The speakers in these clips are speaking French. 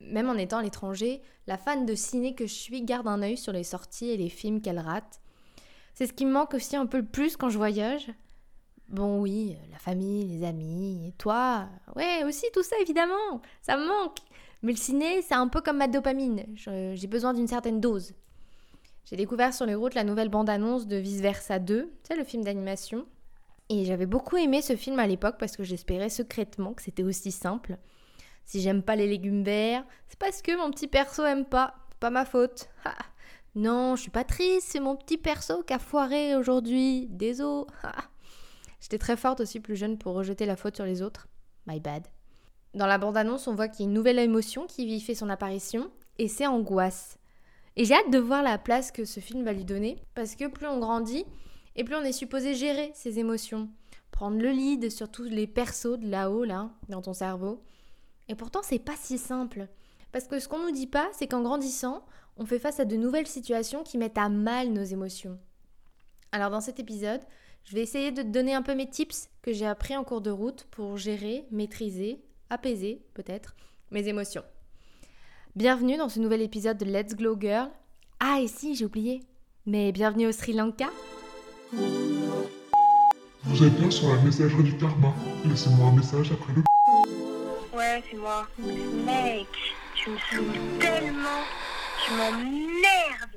Même en étant à l'étranger, la fan de ciné que je suis garde un œil sur les sorties et les films qu'elle rate. C'est ce qui me manque aussi un peu le plus quand je voyage. Bon oui, la famille, les amis, toi, ouais aussi tout ça évidemment, ça me manque. Mais le ciné, c'est un peu comme ma dopamine, j'ai besoin d'une certaine dose. J'ai découvert sur les routes la nouvelle bande-annonce de Vice Versa 2, tu sais, le film d'animation. Et j'avais beaucoup aimé ce film à l'époque parce que j'espérais secrètement que c'était aussi simple. Si j'aime pas les légumes verts, c'est parce que mon petit perso aime pas. Pas ma faute. Non, je suis pas triste, c'est mon petit perso qui a foiré aujourd'hui. Désolé. J'étais très forte aussi plus jeune pour rejeter la faute sur les autres. My bad. Dans la bande-annonce, on voit qu'il y a une nouvelle émotion qui fait son apparition, et c'est angoisse. Et j'ai hâte de voir la place que ce film va lui donner, parce que plus on grandit, et plus on est supposé gérer ses émotions. Prendre le lead sur tous les persos de là-haut, là, dans ton cerveau. Et pourtant, c'est pas si simple. Parce que ce qu'on nous dit pas, c'est qu'en grandissant, on fait face à de nouvelles situations qui mettent à mal nos émotions. Alors dans cet épisode, je vais essayer de te donner un peu mes tips que j'ai appris en cours de route pour gérer, maîtriser, apaiser peut-être mes émotions. Bienvenue dans ce nouvel épisode de Let's Glow Girl. Ah et si, j'ai oublié. Mais bienvenue au Sri Lanka. Vous êtes bien sur la messagerie du karma. Laissez-moi un message après le... Ouais, c'est moi. Mec, tu me saoules tellement. Tu m'emmerdes.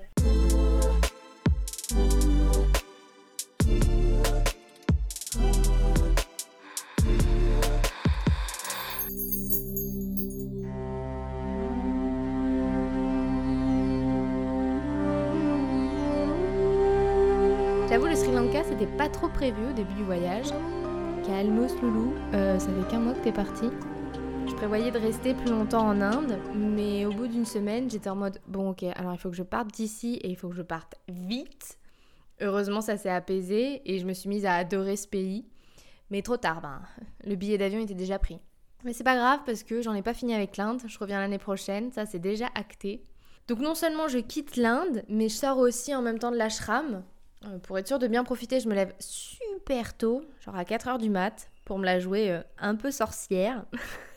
J'avoue, le Sri Lanka, c'était pas trop prévu au début du voyage. Calmos, Loulou, euh, ça fait qu'un mois que t'es parti. Je prévoyais de rester plus longtemps en Inde, mais au bout d'une semaine, j'étais en mode bon, ok, alors il faut que je parte d'ici et il faut que je parte vite. Heureusement, ça s'est apaisé et je me suis mise à adorer ce pays. Mais trop tard, ben, le billet d'avion était déjà pris. Mais c'est pas grave parce que j'en ai pas fini avec l'Inde, je reviens l'année prochaine, ça c'est déjà acté. Donc non seulement je quitte l'Inde, mais je sors aussi en même temps de l'ashram. Euh, pour être sûr de bien profiter, je me lève super tôt, genre à 4h du mat, pour me la jouer euh, un peu sorcière.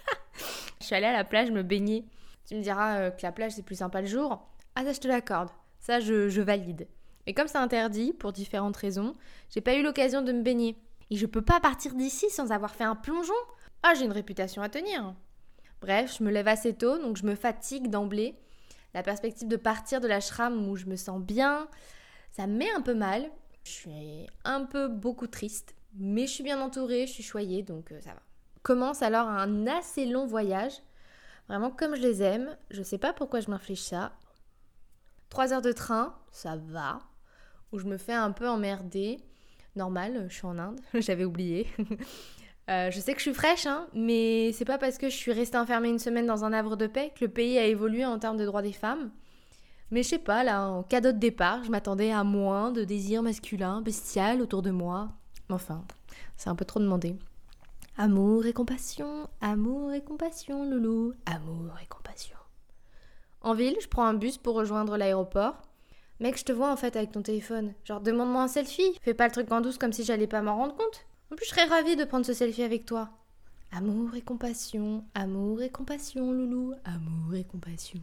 je suis allée à la plage me baigner. Tu me diras euh, que la plage c'est plus sympa le jour. Ah ça je te l'accorde. Ça je, valide. Mais comme c'est interdit pour différentes raisons, j'ai pas eu l'occasion de me baigner. Et je peux pas partir d'ici sans avoir fait un plongeon. Ah j'ai une réputation à tenir. Bref, je me lève assez tôt, donc je me fatigue d'emblée. La perspective de partir de la l'ashram où je me sens bien, ça me met un peu mal. Je suis un peu beaucoup triste, mais je suis bien entourée, je suis choyée, donc euh, ça va. Commence alors un assez long voyage, vraiment comme je les aime. Je sais pas pourquoi je m'inflige ça. Trois heures de train, ça va. Où je me fais un peu emmerder. Normal, je suis en Inde, j'avais oublié. Euh, je sais que je suis fraîche, hein, mais c'est pas parce que je suis restée enfermée une semaine dans un havre de paix que le pays a évolué en termes de droits des femmes. Mais je sais pas, là, en cadeau de départ, je m'attendais à moins de désirs masculins, bestial autour de moi. Enfin, c'est un peu trop demandé. Amour et compassion, amour et compassion, loulou, amour et compassion. En ville, je prends un bus pour rejoindre l'aéroport. Mec, je te vois en fait avec ton téléphone. Genre, demande-moi un selfie. Fais pas le truc en douce comme si j'allais pas m'en rendre compte. En plus, je serais ravie de prendre ce selfie avec toi. Amour et compassion, amour et compassion, loulou, amour et compassion.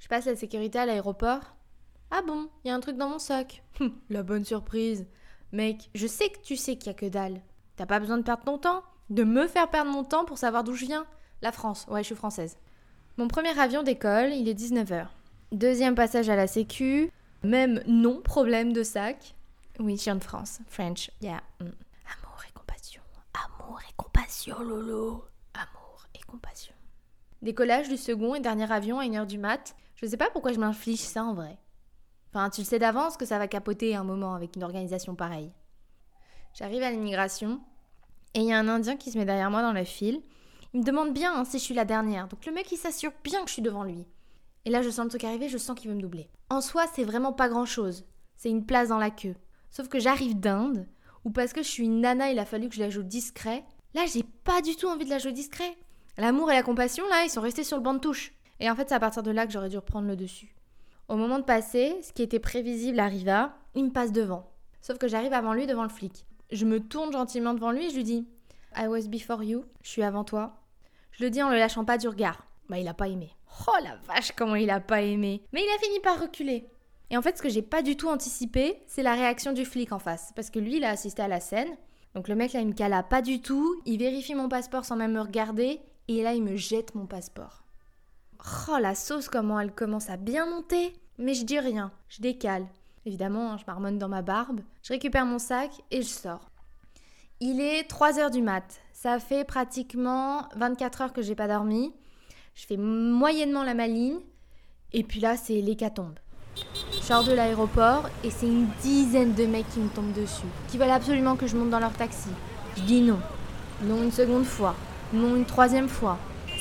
Je passe la sécurité à l'aéroport. Ah bon, il y a un truc dans mon sac. la bonne surprise. Mec, je sais que tu sais qu'il y a que dalle. T'as pas besoin de perdre ton temps de me faire perdre mon temps pour savoir d'où je viens. La France, ouais, je suis française. Mon premier avion d'école, il est 19h. Deuxième passage à la sécu, même non problème de sac. Oui, je viens de France, French, yeah. Mm. Amour et compassion, amour et compassion, Lolo. Amour et compassion. Décollage du second et dernier avion à 1h du mat. Je sais pas pourquoi je m'inflige ça en vrai. Enfin, tu le sais d'avance que ça va capoter un moment avec une organisation pareille. J'arrive à l'immigration, et il y a un Indien qui se met derrière moi dans la file. Il me demande bien hein, si je suis la dernière. Donc le mec, il s'assure bien que je suis devant lui. Et là, je sens le truc arriver, je sens qu'il veut me doubler. En soi, c'est vraiment pas grand chose. C'est une place dans la queue. Sauf que j'arrive d'Inde, ou parce que je suis une nana, il a fallu que je la joue discret. Là, j'ai pas du tout envie de la jouer discret. L'amour et la compassion, là, ils sont restés sur le banc de touche. Et en fait, c'est à partir de là que j'aurais dû reprendre le dessus. Au moment de passer, ce qui était prévisible arriva, il me passe devant. Sauf que j'arrive avant lui devant le flic. Je me tourne gentiment devant lui et je lui dis I was before you, je suis avant toi. Je le dis en le lâchant pas du regard. Bah il a pas aimé. Oh la vache comment il a pas aimé. Mais il a fini par reculer. Et en fait ce que j'ai pas du tout anticipé, c'est la réaction du flic en face. Parce que lui il a assisté à la scène. Donc le mec là il me cala pas du tout. Il vérifie mon passeport sans même me regarder. Et là il me jette mon passeport. Oh la sauce comment elle commence à bien monter. Mais je dis rien, je décale. Évidemment, hein, je marmonne dans ma barbe. Je récupère mon sac et je sors. Il est 3 heures du mat. Ça fait pratiquement 24 heures que j'ai pas dormi. Je fais moyennement la maligne. Et puis là, c'est l'hécatombe. Je sors de l'aéroport et c'est une dizaine de mecs qui me tombent dessus, qui veulent absolument que je monte dans leur taxi. Je dis non. Non une seconde fois. Non une troisième fois.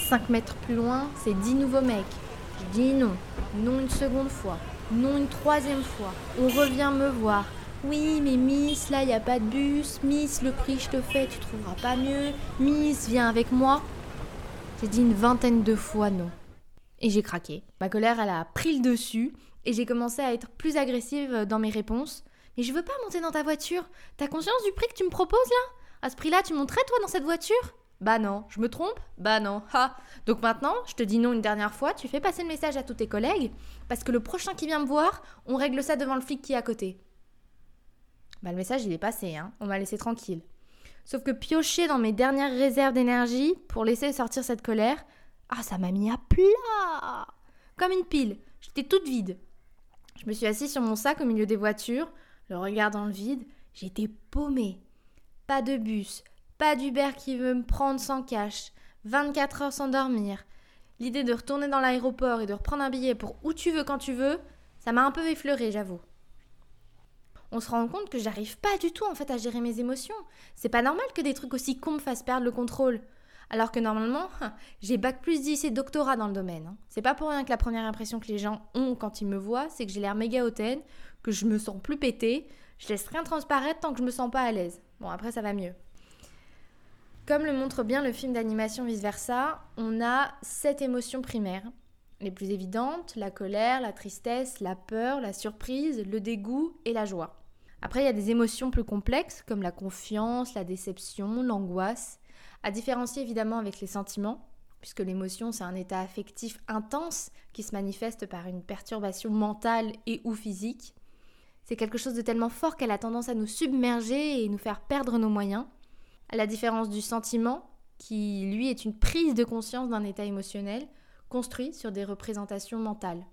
5 mètres plus loin, c'est 10 nouveaux mecs. Je dis non. Non une seconde fois. Non une troisième fois. On revient me voir. Oui, mais Miss, là, il n'y a pas de bus. Miss, le prix je te fais, tu trouveras pas mieux. Miss, viens avec moi. J'ai dit une vingtaine de fois non. Et j'ai craqué. Ma colère, elle a pris le dessus et j'ai commencé à être plus agressive dans mes réponses. Mais je veux pas monter dans ta voiture. T'as conscience du prix que tu me proposes là? À ce prix-là, tu monterais toi dans cette voiture? Bah non. Je me trompe? Bah non. Ha Donc maintenant, je te dis non une dernière fois, tu fais passer le message à tous tes collègues, parce que le prochain qui vient me voir, on règle ça devant le flic qui est à côté. Bah, le message, il est passé, hein. on m'a laissé tranquille. Sauf que piocher dans mes dernières réserves d'énergie pour laisser sortir cette colère, ah, ça m'a mis à plat Comme une pile. J'étais toute vide. Je me suis assise sur mon sac au milieu des voitures, le regard dans le vide. J'étais paumée. Pas de bus, pas d'Uber qui veut me prendre sans cash, 24 heures sans dormir. L'idée de retourner dans l'aéroport et de reprendre un billet pour où tu veux quand tu veux, ça m'a un peu effleuré, j'avoue on se rend compte que j'arrive pas du tout en fait à gérer mes émotions. C'est pas normal que des trucs aussi cons me fassent perdre le contrôle. Alors que normalement, j'ai bac plus 10 et doctorat dans le domaine. Hein. C'est pas pour rien que la première impression que les gens ont quand ils me voient, c'est que j'ai l'air méga hautaine, que je me sens plus pété, je laisse rien transparaître tant que je me sens pas à l'aise. Bon, après ça va mieux. Comme le montre bien le film d'animation Vice Versa, on a sept émotions primaires. Les plus évidentes, la colère, la tristesse, la peur, la surprise, le dégoût et la joie. Après, il y a des émotions plus complexes comme la confiance, la déception, l'angoisse, à différencier évidemment avec les sentiments, puisque l'émotion c'est un état affectif intense qui se manifeste par une perturbation mentale et ou physique. C'est quelque chose de tellement fort qu'elle a tendance à nous submerger et nous faire perdre nos moyens, à la différence du sentiment, qui lui est une prise de conscience d'un état émotionnel construit sur des représentations mentales.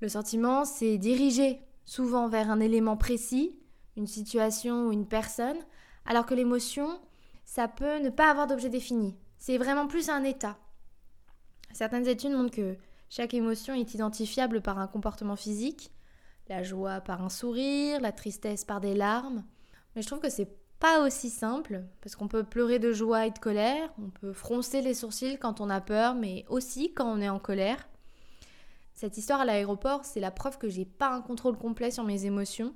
Le sentiment, c'est dirigé souvent vers un élément précis, une situation ou une personne, alors que l'émotion, ça peut ne pas avoir d'objet défini. C'est vraiment plus un état. Certaines études montrent que chaque émotion est identifiable par un comportement physique, la joie par un sourire, la tristesse par des larmes. Mais je trouve que c'est pas aussi simple, parce qu'on peut pleurer de joie et de colère, on peut froncer les sourcils quand on a peur, mais aussi quand on est en colère. Cette histoire à l'aéroport, c'est la preuve que j'ai pas un contrôle complet sur mes émotions.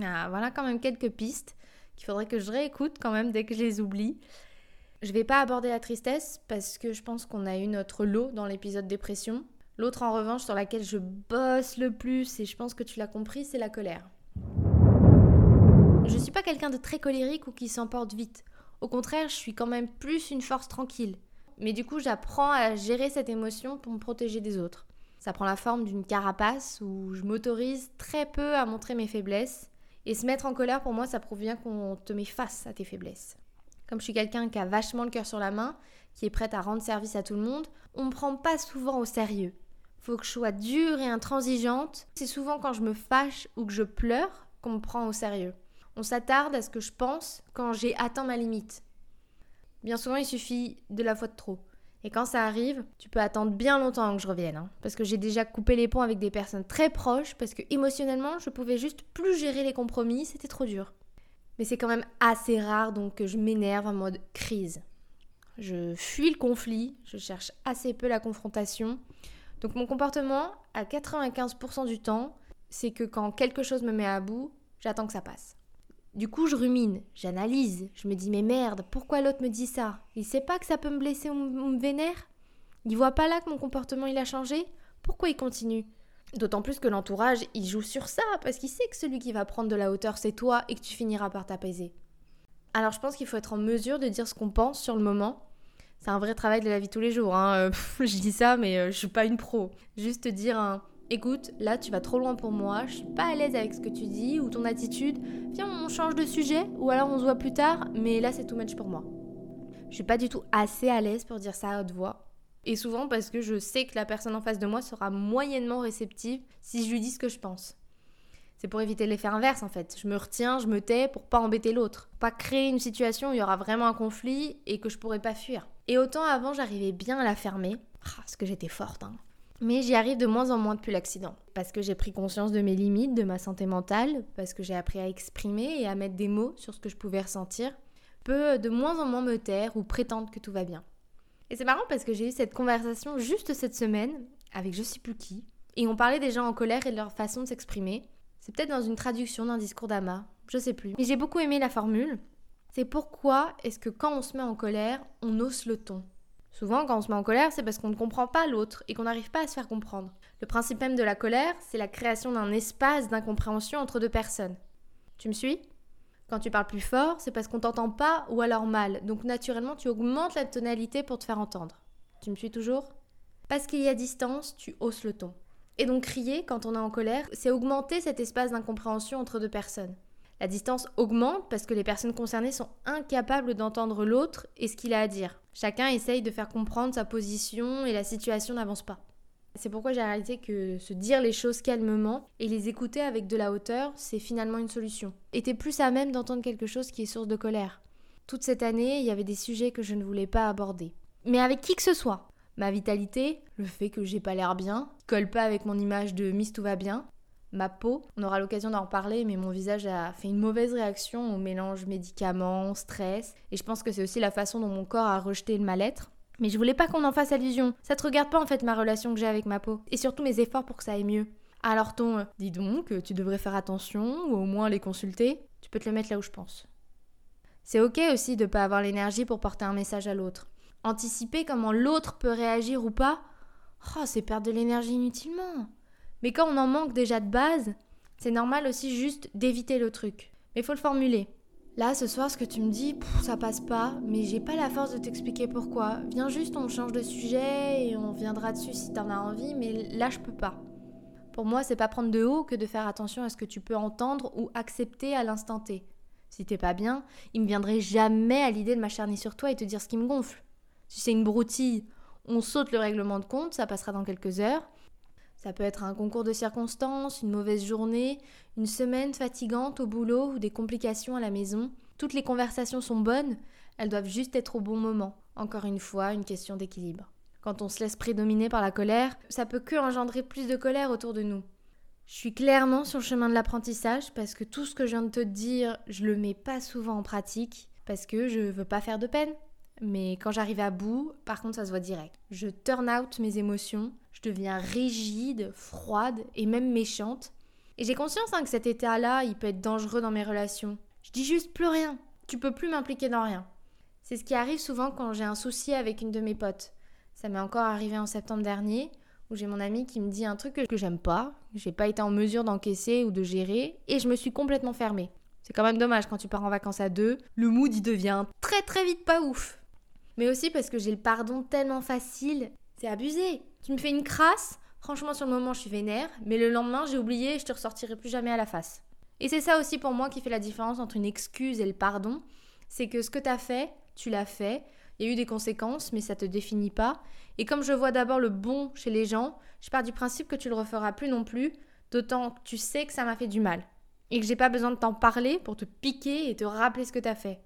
Ah, voilà quand même quelques pistes qu'il faudrait que je réécoute quand même dès que je les oublie. Je vais pas aborder la tristesse parce que je pense qu'on a eu notre lot dans l'épisode dépression. L'autre en revanche sur laquelle je bosse le plus et je pense que tu l'as compris, c'est la colère. Je suis pas quelqu'un de très colérique ou qui s'emporte vite. Au contraire, je suis quand même plus une force tranquille. Mais du coup, j'apprends à gérer cette émotion pour me protéger des autres. Ça prend la forme d'une carapace où je m'autorise très peu à montrer mes faiblesses. Et se mettre en colère, pour moi, ça prouve bien qu'on te met face à tes faiblesses. Comme je suis quelqu'un qui a vachement le cœur sur la main, qui est prête à rendre service à tout le monde, on me prend pas souvent au sérieux. Faut que je sois dure et intransigeante. C'est souvent quand je me fâche ou que je pleure qu'on me prend au sérieux. On s'attarde à ce que je pense quand j'ai atteint ma limite. Bien souvent, il suffit de la fois de trop. Et quand ça arrive, tu peux attendre bien longtemps que je revienne. Hein. parce que j'ai déjà coupé les ponts avec des personnes très proches, parce que émotionnellement, je pouvais juste plus gérer les compromis, c'était trop dur. Mais c'est quand même assez rare donc que je m'énerve en mode crise. Je fuis le conflit, je cherche assez peu la confrontation. Donc mon comportement, à 95% du temps, c'est que quand quelque chose me met à bout, j'attends que ça passe. Du coup, je rumine, j'analyse, je me dis mais merde, pourquoi l'autre me dit ça? Il sait pas que ça peut me blesser ou me vénère? Il voit pas là que mon comportement il a changé? Pourquoi il continue? D'autant plus que l'entourage, il joue sur ça parce qu'il sait que celui qui va prendre de la hauteur, c'est toi et que tu finiras par t'apaiser. Alors je pense qu'il faut être en mesure de dire ce qu'on pense sur le moment. C'est un vrai travail de la vie tous les jours. Hein. je dis ça, mais euh, je suis pas une pro. Juste dire un écoute, là tu vas trop loin pour moi, je suis pas à l'aise avec ce que tu dis ou ton attitude. Viens, on change de sujet ou alors on se voit plus tard, mais là c'est too much pour moi. Je suis pas du tout assez à l'aise pour dire ça à haute voix. Et souvent parce que je sais que la personne en face de moi sera moyennement réceptive si je lui dis ce que je pense. C'est pour éviter l'effet inverse en fait. Je me retiens, je me tais pour pas embêter l'autre. Pas créer une situation où il y aura vraiment un conflit et que je pourrais pas fuir. Et autant avant j'arrivais bien à la fermer, ah, parce que j'étais forte, hein. Mais j'y arrive de moins en moins depuis l'accident. Parce que j'ai pris conscience de mes limites, de ma santé mentale, parce que j'ai appris à exprimer et à mettre des mots sur ce que je pouvais ressentir, peut de moins en moins me taire ou prétendre que tout va bien. Et c'est marrant parce que j'ai eu cette conversation juste cette semaine avec je sais plus qui, et on parlait des gens en colère et de leur façon de s'exprimer. C'est peut-être dans une traduction d'un discours d'Ama, je sais plus. Mais j'ai beaucoup aimé la formule. C'est pourquoi est-ce que quand on se met en colère, on hausse le ton? Souvent, quand on se met en colère, c'est parce qu'on ne comprend pas l'autre et qu'on n'arrive pas à se faire comprendre. Le principe même de la colère, c'est la création d'un espace d'incompréhension entre deux personnes. Tu me suis? Quand tu parles plus fort, c'est parce qu'on t'entend pas ou alors mal. Donc naturellement, tu augmentes la tonalité pour te faire entendre. Tu me suis toujours? Parce qu'il y a distance, tu hausses le ton. Et donc crier quand on est en colère, c'est augmenter cet espace d'incompréhension entre deux personnes. La distance augmente parce que les personnes concernées sont incapables d'entendre l'autre et ce qu'il a à dire. Chacun essaye de faire comprendre sa position et la situation n'avance pas. C'est pourquoi j'ai réalisé que se dire les choses calmement et les écouter avec de la hauteur, c'est finalement une solution. Et t'es plus à même d'entendre quelque chose qui est source de colère. Toute cette année, il y avait des sujets que je ne voulais pas aborder. Mais avec qui que ce soit. Ma vitalité, le fait que j'ai pas l'air bien, colle pas avec mon image de Miss Tout va bien, ma peau. On aura l'occasion d'en reparler, mais mon visage a fait une mauvaise réaction au mélange médicaments, stress, et je pense que c'est aussi la façon dont mon corps a rejeté le mal-être. Mais je voulais pas qu'on en fasse allusion. Ça te regarde pas en fait ma relation que j'ai avec ma peau, et surtout mes efforts pour que ça aille mieux. Alors ton euh, dis donc, tu devrais faire attention, ou au moins les consulter, tu peux te le mettre là où je pense. C'est ok aussi de pas avoir l'énergie pour porter un message à l'autre. Anticiper comment l'autre peut réagir ou pas, oh, c'est perdre de l'énergie inutilement. Mais quand on en manque déjà de base, c'est normal aussi juste d'éviter le truc. Mais faut le formuler. Là, ce soir, ce que tu me dis, ça passe pas, mais j'ai pas la force de t'expliquer pourquoi. Viens juste, on change de sujet et on viendra dessus si t'en as envie, mais là, je peux pas. Pour moi, c'est pas prendre de haut que de faire attention à ce que tu peux entendre ou accepter à l'instant T. Si t'es pas bien, il me viendrait jamais à l'idée de m'acharner sur toi et te dire ce qui me gonfle. Si c'est une broutille, on saute le règlement de compte, ça passera dans quelques heures. Ça peut être un concours de circonstances, une mauvaise journée, une semaine fatigante au boulot ou des complications à la maison. Toutes les conversations sont bonnes, elles doivent juste être au bon moment. Encore une fois, une question d'équilibre. Quand on se laisse prédominer par la colère, ça peut que engendrer plus de colère autour de nous. Je suis clairement sur le chemin de l'apprentissage parce que tout ce que je viens de te dire, je le mets pas souvent en pratique parce que je veux pas faire de peine. Mais quand j'arrive à bout, par contre, ça se voit direct. Je turn out mes émotions, je deviens rigide, froide et même méchante. Et j'ai conscience hein, que cet état-là, il peut être dangereux dans mes relations. Je dis juste plus rien. Tu peux plus m'impliquer dans rien. C'est ce qui arrive souvent quand j'ai un souci avec une de mes potes. Ça m'est encore arrivé en septembre dernier, où j'ai mon ami qui me dit un truc que j'aime pas, j'ai pas été en mesure d'encaisser ou de gérer, et je me suis complètement fermée. C'est quand même dommage quand tu pars en vacances à deux, le mood il devient très très vite pas ouf. Mais aussi parce que j'ai le pardon tellement facile. C'est abusé. Tu me fais une crasse, franchement sur le moment je suis vénère, mais le lendemain j'ai oublié et je te ressortirai plus jamais à la face. Et c'est ça aussi pour moi qui fait la différence entre une excuse et le pardon. C'est que ce que t'as fait, tu l'as fait. Il y a eu des conséquences, mais ça te définit pas. Et comme je vois d'abord le bon chez les gens, je pars du principe que tu le referas plus non plus, d'autant que tu sais que ça m'a fait du mal. Et que j'ai pas besoin de t'en parler pour te piquer et te rappeler ce que t'as fait.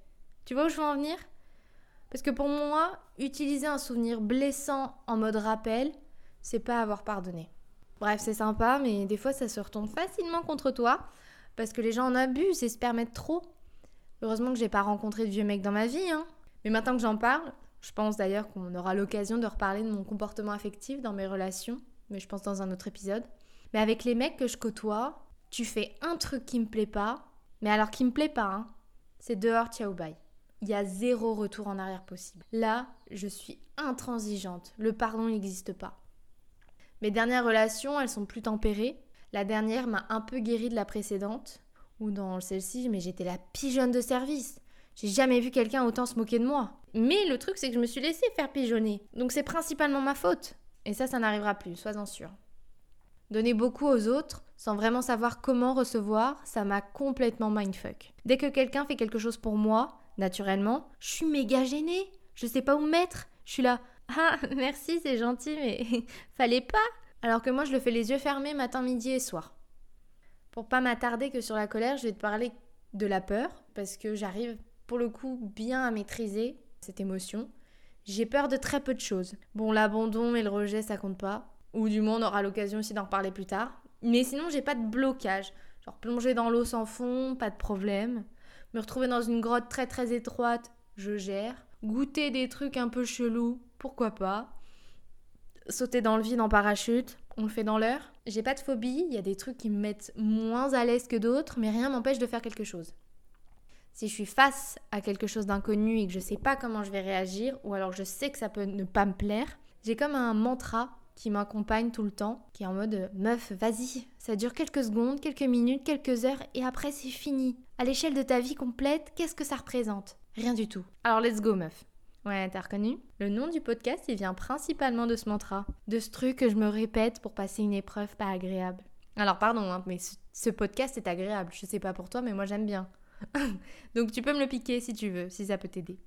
Tu vois où je veux en venir? Parce que pour moi, utiliser un souvenir blessant en mode rappel, c'est pas avoir pardonné. Bref, c'est sympa, mais des fois ça se retourne facilement contre toi parce que les gens en abusent et se permettent trop. Heureusement que j'ai pas rencontré de vieux mecs dans ma vie, hein. Mais maintenant que j'en parle, je pense d'ailleurs qu'on aura l'occasion de reparler de mon comportement affectif dans mes relations, mais je pense dans un autre épisode. Mais avec les mecs que je côtoie, tu fais un truc qui me plaît pas, mais alors qui me plaît pas, hein, c'est dehors, ciao bye il y a zéro retour en arrière possible. Là, je suis intransigeante. Le pardon n'existe pas. Mes dernières relations, elles sont plus tempérées. La dernière m'a un peu guérie de la précédente. Ou dans celle-ci, mais j'étais la pigeonne de service. J'ai jamais vu quelqu'un autant se moquer de moi. Mais le truc, c'est que je me suis laissé faire pigeonner. Donc c'est principalement ma faute. Et ça, ça n'arrivera plus, sois-en sûr. Donner beaucoup aux autres, sans vraiment savoir comment recevoir, ça m'a complètement mindfuck. Dès que quelqu'un fait quelque chose pour moi, naturellement, je suis méga gênée. Je sais pas où me mettre. Je suis là, ah, merci, c'est gentil, mais fallait pas. Alors que moi, je le fais les yeux fermés matin, midi et soir. Pour pas m'attarder que sur la colère, je vais te parler de la peur, parce que j'arrive pour le coup bien à maîtriser cette émotion. J'ai peur de très peu de choses. Bon, l'abandon et le rejet, ça compte pas. Ou du moins, on aura l'occasion aussi d'en reparler plus tard. Mais sinon, j'ai pas de blocage. Genre plonger dans l'eau sans fond, pas de problème. Me retrouver dans une grotte très très étroite, je gère. Goûter des trucs un peu chelous, pourquoi pas. Sauter dans le vide en parachute, on le fait dans l'heure. J'ai pas de phobie, il y a des trucs qui me mettent moins à l'aise que d'autres, mais rien m'empêche de faire quelque chose. Si je suis face à quelque chose d'inconnu et que je sais pas comment je vais réagir, ou alors je sais que ça peut ne pas me plaire, j'ai comme un mantra qui m'accompagne tout le temps, qui est en mode meuf, vas-y, ça dure quelques secondes, quelques minutes, quelques heures, et après c'est fini. À l'échelle de ta vie complète, qu'est-ce que ça représente? Rien du tout. Alors let's go, meuf. Ouais, t'as reconnu? Le nom du podcast, il vient principalement de ce mantra, de ce truc que je me répète pour passer une épreuve pas agréable. Alors pardon, hein, mais ce podcast est agréable. Je sais pas pour toi, mais moi j'aime bien. Donc tu peux me le piquer si tu veux, si ça peut t'aider.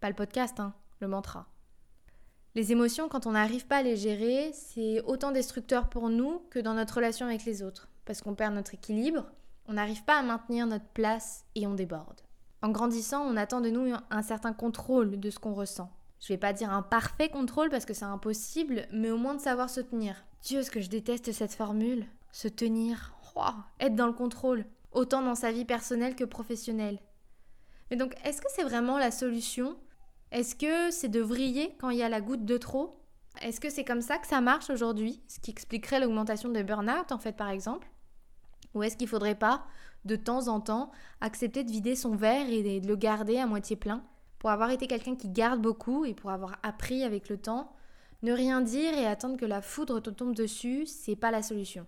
Pas le podcast, hein, le mantra. Les émotions, quand on n'arrive pas à les gérer, c'est autant destructeur pour nous que dans notre relation avec les autres. Parce qu'on perd notre équilibre, on n'arrive pas à maintenir notre place et on déborde. En grandissant, on attend de nous un certain contrôle de ce qu'on ressent. Je vais pas dire un parfait contrôle parce que c'est impossible, mais au moins de savoir se tenir. Dieu, ce que je déteste cette formule? Se tenir être dans le contrôle, autant dans sa vie personnelle que professionnelle. Mais donc, est-ce que c'est vraiment la solution Est-ce que c'est de vriller quand il y a la goutte de trop? Est-ce que c'est comme ça que ça marche aujourd'hui? Ce qui expliquerait l'augmentation de burn-out, en fait, par exemple? Ou est-ce qu'il faudrait pas, de temps en temps, accepter de vider son verre et de le garder à moitié plein? Pour avoir été quelqu'un qui garde beaucoup et pour avoir appris avec le temps, ne rien dire et attendre que la foudre te tombe dessus, c'est pas la solution.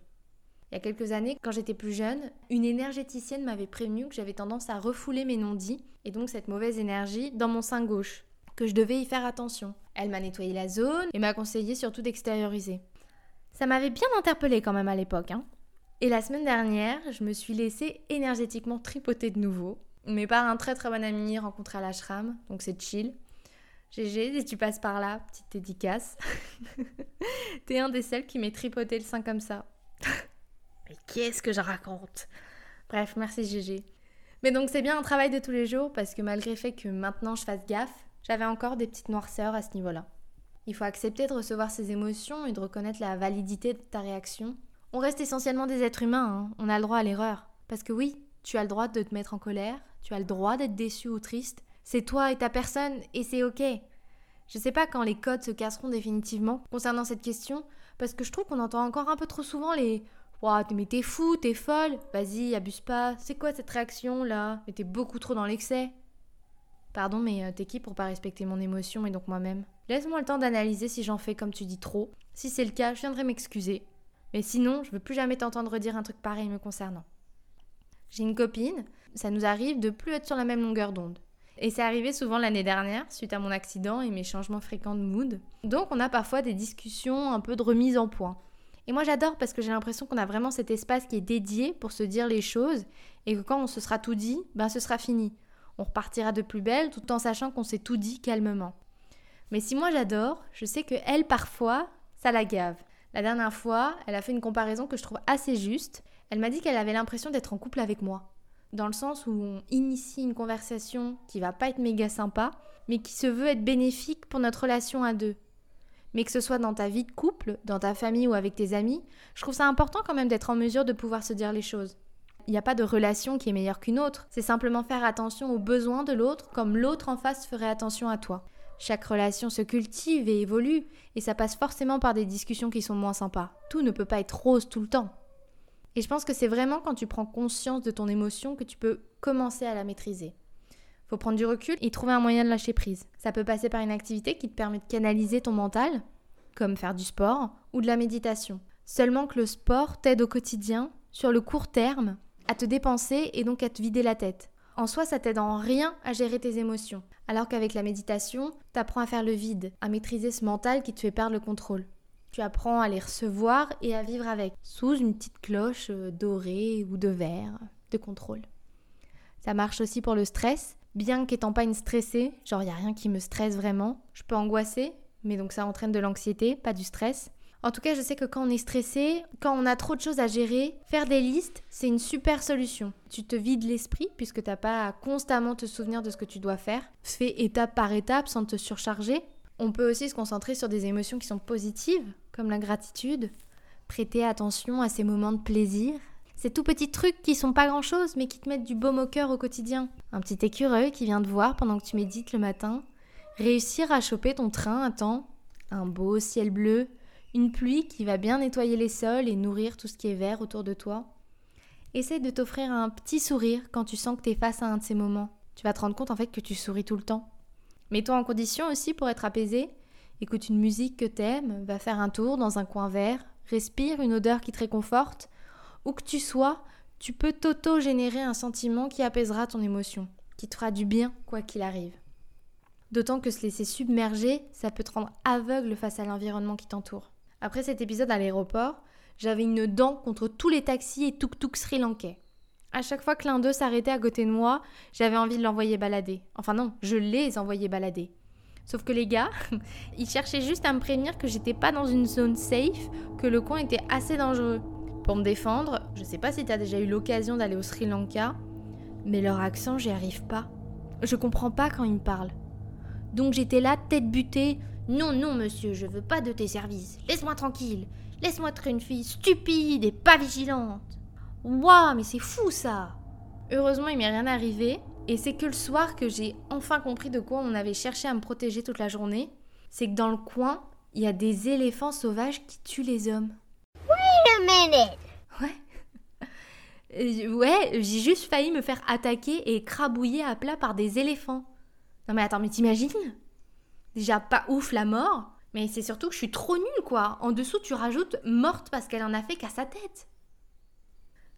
Il y a quelques années, quand j'étais plus jeune, une énergéticienne m'avait prévenu que j'avais tendance à refouler mes non-dits, et donc cette mauvaise énergie, dans mon sein gauche, que je devais y faire attention. Elle m'a nettoyé la zone et m'a conseillé surtout d'extérioriser. Ça m'avait bien interpellée quand même à l'époque. Hein. Et la semaine dernière, je me suis laissée énergétiquement tripoter de nouveau, mais par un très très bon ami rencontré à l'ashram, donc c'est chill. GG, si tu passes par là, petite dédicace. T'es un des seuls qui m'ait tripoté le sein comme ça. Mais qu'est-ce que je raconte? Bref, merci Gégé. Mais donc c'est bien un travail de tous les jours parce que malgré le fait que maintenant je fasse gaffe, j'avais encore des petites noirceurs à ce niveau-là. Il faut accepter de recevoir ses émotions et de reconnaître la validité de ta réaction. On reste essentiellement des êtres humains, hein. on a le droit à l'erreur. Parce que oui, tu as le droit de te mettre en colère, tu as le droit d'être déçu ou triste. C'est toi et ta personne et c'est ok. Je sais pas quand les codes se casseront définitivement concernant cette question, parce que je trouve qu'on entend encore un peu trop souvent les Wow, mais t'es fou, t'es folle, vas-y, abuse pas. C'est quoi cette réaction là Mais t'es beaucoup trop dans l'excès. Pardon, mais euh, t'es qui pour pas respecter mon émotion et donc moi-même? Laisse-moi le temps d'analyser si j'en fais comme tu dis trop. Si c'est le cas, je viendrai m'excuser. Mais sinon, je veux plus jamais t'entendre dire un truc pareil me concernant. J'ai une copine, ça nous arrive de plus être sur la même longueur d'onde. Et c'est arrivé souvent l'année dernière, suite à mon accident et mes changements fréquents de mood. Donc on a parfois des discussions un peu de remise en point. Et moi j'adore parce que j'ai l'impression qu'on a vraiment cet espace qui est dédié pour se dire les choses et que quand on se sera tout dit, ben ce sera fini. On repartira de plus belle tout en sachant qu'on s'est tout dit calmement. Mais si moi j'adore, je sais que elle parfois, ça la gave. La dernière fois, elle a fait une comparaison que je trouve assez juste. Elle m'a dit qu'elle avait l'impression d'être en couple avec moi. Dans le sens où on initie une conversation qui va pas être méga sympa, mais qui se veut être bénéfique pour notre relation à deux mais que ce soit dans ta vie de couple, dans ta famille ou avec tes amis, je trouve ça important quand même d'être en mesure de pouvoir se dire les choses. Il n'y a pas de relation qui est meilleure qu'une autre, c'est simplement faire attention aux besoins de l'autre comme l'autre en face ferait attention à toi. Chaque relation se cultive et évolue, et ça passe forcément par des discussions qui sont moins sympas. Tout ne peut pas être rose tout le temps. Et je pense que c'est vraiment quand tu prends conscience de ton émotion que tu peux commencer à la maîtriser. Faut prendre du recul et trouver un moyen de lâcher prise. Ça peut passer par une activité qui te permet de canaliser ton mental, comme faire du sport ou de la méditation. Seulement que le sport t'aide au quotidien, sur le court terme, à te dépenser et donc à te vider la tête. En soi, ça t'aide en rien à gérer tes émotions. Alors qu'avec la méditation, t'apprends à faire le vide, à maîtriser ce mental qui te fait perdre le contrôle. Tu apprends à les recevoir et à vivre avec, sous une petite cloche euh, dorée ou de verre de contrôle. Ça marche aussi pour le stress. Bien qu'étant pas une stressée, genre y a rien qui me stresse vraiment, je peux angoisser, mais donc ça entraîne de l'anxiété, pas du stress. En tout cas, je sais que quand on est stressé, quand on a trop de choses à gérer, faire des listes, c'est une super solution. Tu te vides l'esprit puisque t'as pas à constamment te souvenir de ce que tu dois faire. Fais étape par étape sans te surcharger. On peut aussi se concentrer sur des émotions qui sont positives, comme la gratitude. Prêter attention à ces moments de plaisir, ces tout petits trucs qui sont pas grand chose mais qui te mettent du baume au cœur au quotidien. Un petit écureuil qui vient te voir pendant que tu médites le matin. Réussir à choper ton train à temps. Un beau ciel bleu. Une pluie qui va bien nettoyer les sols et nourrir tout ce qui est vert autour de toi. Essaye de t'offrir un petit sourire quand tu sens que tu es face à un de ces moments. Tu vas te rendre compte en fait que tu souris tout le temps. Mets-toi en condition aussi pour être apaisé. Écoute une musique que t'aimes, va faire un tour dans un coin vert, respire une odeur qui te réconforte où que tu sois, tu peux t'auto-générer un sentiment qui apaisera ton émotion, qui te fera du bien quoi qu'il arrive. D'autant que se laisser submerger, ça peut te rendre aveugle face à l'environnement qui t'entoure. Après cet épisode à l'aéroport, j'avais une dent contre tous les taxis et tuk-tuk sri-lankais. À chaque fois que l'un d'eux s'arrêtait à côté de moi, j'avais envie de l'envoyer balader. Enfin non, je les envoyais balader. Sauf que les gars, ils cherchaient juste à me prévenir que j'étais pas dans une zone safe, que le coin était assez dangereux. Pour me défendre, je sais pas si tu as déjà eu l'occasion d'aller au Sri Lanka, mais leur accent, j'y arrive pas. Je comprends pas quand ils me parlent. Donc j'étais là, tête butée. Non, non, monsieur, je veux pas de tes services. Laisse-moi tranquille. Laisse-moi être une fille stupide et pas vigilante. Waouh, mais c'est fou ça Heureusement, il m'est rien arrivé. Et c'est que le soir que j'ai enfin compris de quoi on avait cherché à me protéger toute la journée. C'est que dans le coin, il y a des éléphants sauvages qui tuent les hommes. Ouais. Euh, ouais, j'ai juste failli me faire attaquer et écrabouiller à plat par des éléphants. Non mais attends, mais t'imagines? Déjà pas ouf la mort, mais c'est surtout que je suis trop nulle quoi. En dessous tu rajoutes morte parce qu'elle en a fait qu'à sa tête.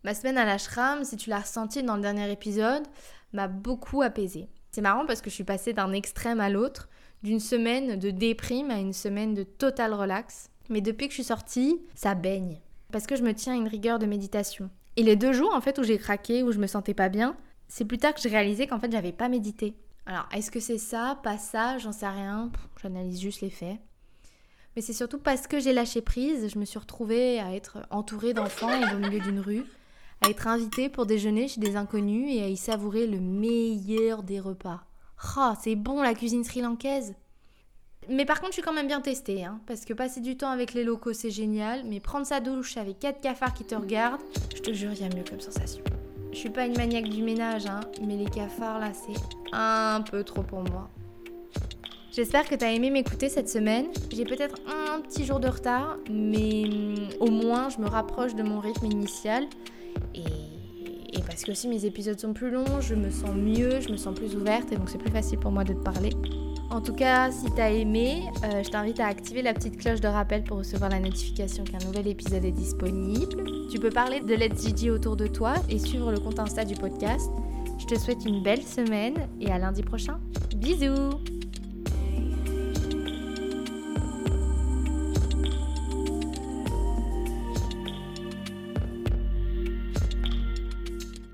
Ma semaine à l'ashram, si tu l'as ressenti dans le dernier épisode, m'a beaucoup apaisée. C'est marrant parce que je suis passée d'un extrême à l'autre, d'une semaine de déprime à une semaine de total relax. Mais depuis que je suis sortie, ça baigne parce que je me tiens à une rigueur de méditation. Et les deux jours en fait où j'ai craqué, où je me sentais pas bien, c'est plus tard que j'ai réalisé qu'en fait j'avais pas médité. Alors est-ce que c'est ça, pas ça, j'en sais rien, j'analyse juste les faits. Mais c'est surtout parce que j'ai lâché prise, je me suis retrouvée à être entourée d'enfants au milieu d'une rue, à être invitée pour déjeuner chez des inconnus et à y savourer le meilleur des repas. Oh, c'est bon la cuisine sri-lankaise? Mais par contre, je suis quand même bien testée, hein, parce que passer du temps avec les locaux, c'est génial, mais prendre sa douche avec quatre cafards qui te regardent, je te jure, il y a mieux comme sensation. Je suis pas une maniaque du ménage, hein, mais les cafards là, c'est un peu trop pour moi. J'espère que tu as aimé m'écouter cette semaine. J'ai peut-être un petit jour de retard, mais mm, au moins je me rapproche de mon rythme initial. Et, et parce que aussi mes épisodes sont plus longs, je me sens mieux, je me sens plus ouverte, et donc c'est plus facile pour moi de te parler. En tout cas, si t'as aimé, euh, je t'invite à activer la petite cloche de rappel pour recevoir la notification qu'un nouvel épisode est disponible. Tu peux parler de Let's Gigi autour de toi et suivre le compte Insta du podcast. Je te souhaite une belle semaine et à lundi prochain. Bisous